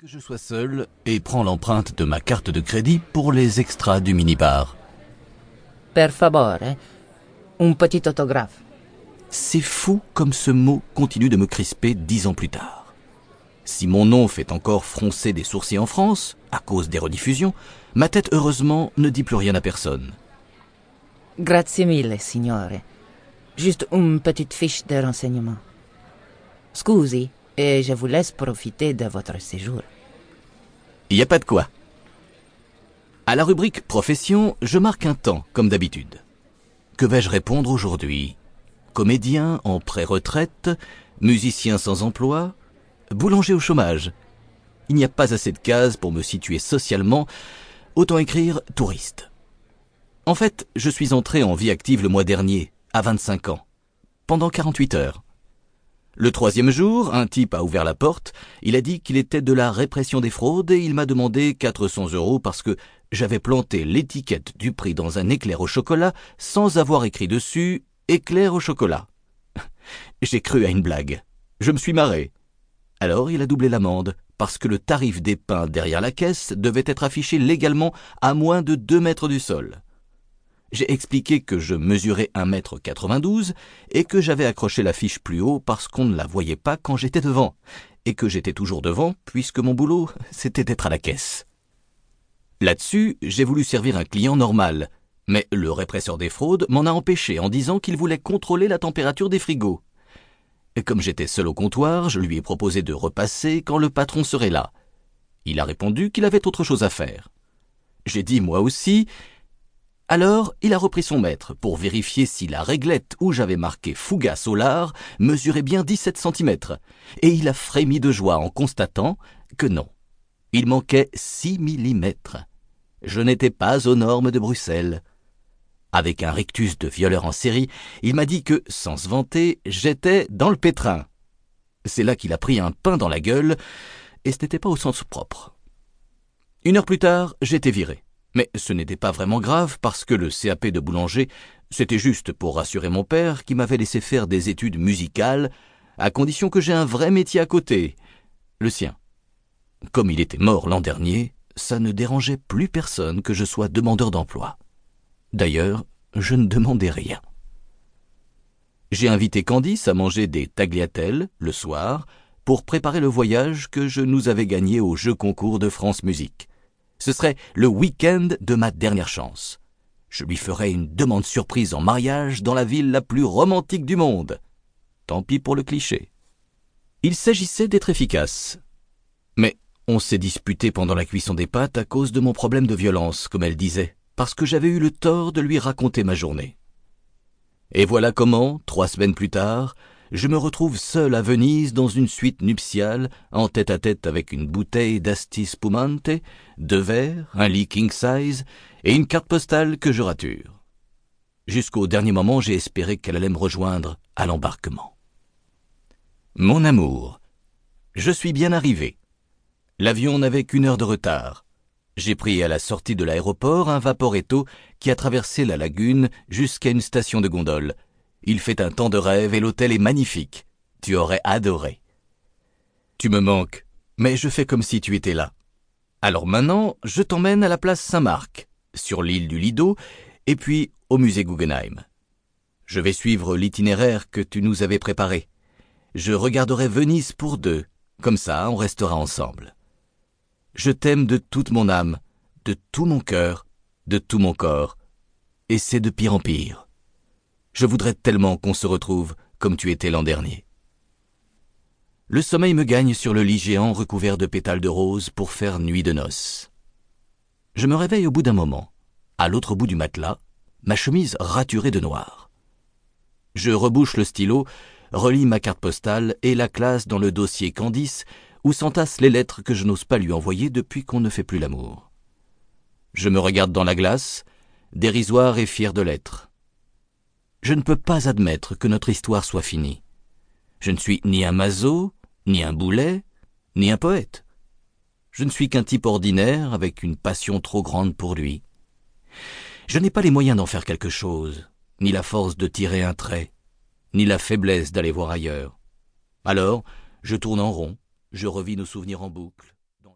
Que je sois seul et prends l'empreinte de ma carte de crédit pour les extras du minibar. Per favore, un petit autographe. C'est fou comme ce mot continue de me crisper dix ans plus tard. Si mon nom fait encore froncer des sourcils en France, à cause des rediffusions, ma tête heureusement ne dit plus rien à personne. Grazie mille, signore. Juste une petite fiche de renseignement. Scusi, et je vous laisse profiter de votre séjour. Il n'y a pas de quoi. À la rubrique profession, je marque un temps, comme d'habitude. Que vais-je répondre aujourd'hui? Comédien en pré-retraite, musicien sans emploi, boulanger au chômage. Il n'y a pas assez de cases pour me situer socialement, autant écrire touriste. En fait, je suis entré en vie active le mois dernier, à 25 ans, pendant 48 heures. Le troisième jour, un type a ouvert la porte, il a dit qu'il était de la répression des fraudes et il m'a demandé 400 euros parce que j'avais planté l'étiquette du prix dans un éclair au chocolat sans avoir écrit dessus éclair au chocolat. J'ai cru à une blague. Je me suis marré. Alors il a doublé l'amende, parce que le tarif des pains derrière la caisse devait être affiché légalement à moins de deux mètres du sol. J'ai expliqué que je mesurais 1m92 et que j'avais accroché la fiche plus haut parce qu'on ne la voyait pas quand j'étais devant, et que j'étais toujours devant puisque mon boulot, c'était d'être à la caisse. Là-dessus, j'ai voulu servir un client normal, mais le répresseur des fraudes m'en a empêché en disant qu'il voulait contrôler la température des frigos. Comme j'étais seul au comptoir, je lui ai proposé de repasser quand le patron serait là. Il a répondu qu'il avait autre chose à faire. J'ai dit moi aussi, alors, il a repris son maître pour vérifier si la réglette où j'avais marqué Fouga Solar mesurait bien 17 cm, et il a frémi de joie en constatant que non. Il manquait 6 mm. Je n'étais pas aux normes de Bruxelles. Avec un rictus de violeur en série, il m'a dit que, sans se vanter, j'étais dans le pétrin. C'est là qu'il a pris un pain dans la gueule, et ce n'était pas au sens propre. Une heure plus tard, j'étais viré. Mais ce n'était pas vraiment grave parce que le CAP de boulanger, c'était juste pour rassurer mon père qui m'avait laissé faire des études musicales, à condition que j'ai un vrai métier à côté, le sien. Comme il était mort l'an dernier, ça ne dérangeait plus personne que je sois demandeur d'emploi. D'ailleurs, je ne demandais rien. J'ai invité Candice à manger des tagliatelles le soir pour préparer le voyage que je nous avais gagné au jeu concours de France Musique. Ce serait le week-end de ma dernière chance. Je lui ferais une demande surprise en mariage dans la ville la plus romantique du monde. Tant pis pour le cliché. Il s'agissait d'être efficace. Mais on s'est disputé pendant la cuisson des pâtes à cause de mon problème de violence, comme elle disait, parce que j'avais eu le tort de lui raconter ma journée. Et voilà comment, trois semaines plus tard, je me retrouve seul à Venise dans une suite nuptiale, en tête à tête avec une bouteille d'asti spumante, deux verres, un lit size et une carte postale que je rature. Jusqu'au dernier moment, j'ai espéré qu'elle allait me rejoindre à l'embarquement. Mon amour, je suis bien arrivé. L'avion n'avait qu'une heure de retard. J'ai pris à la sortie de l'aéroport un vaporetto qui a traversé la lagune jusqu'à une station de gondole, il fait un temps de rêve et l'hôtel est magnifique. Tu aurais adoré. Tu me manques, mais je fais comme si tu étais là. Alors maintenant, je t'emmène à la place Saint-Marc, sur l'île du Lido, et puis au musée Guggenheim. Je vais suivre l'itinéraire que tu nous avais préparé. Je regarderai Venise pour deux, comme ça on restera ensemble. Je t'aime de toute mon âme, de tout mon cœur, de tout mon corps, et c'est de pire en pire. Je voudrais tellement qu'on se retrouve comme tu étais l'an dernier. Le sommeil me gagne sur le lit géant recouvert de pétales de rose pour faire nuit de noces. Je me réveille au bout d'un moment. À l'autre bout du matelas, ma chemise raturée de noir. Je rebouche le stylo, relis ma carte postale et la classe dans le dossier Candice où s'entassent les lettres que je n'ose pas lui envoyer depuis qu'on ne fait plus l'amour. Je me regarde dans la glace, dérisoire et fier de l'être. Je ne peux pas admettre que notre histoire soit finie. Je ne suis ni un mazo, ni un boulet, ni un poète. Je ne suis qu'un type ordinaire avec une passion trop grande pour lui. Je n'ai pas les moyens d'en faire quelque chose, ni la force de tirer un trait, ni la faiblesse d'aller voir ailleurs. Alors, je tourne en rond, je revis nos souvenirs en boucle.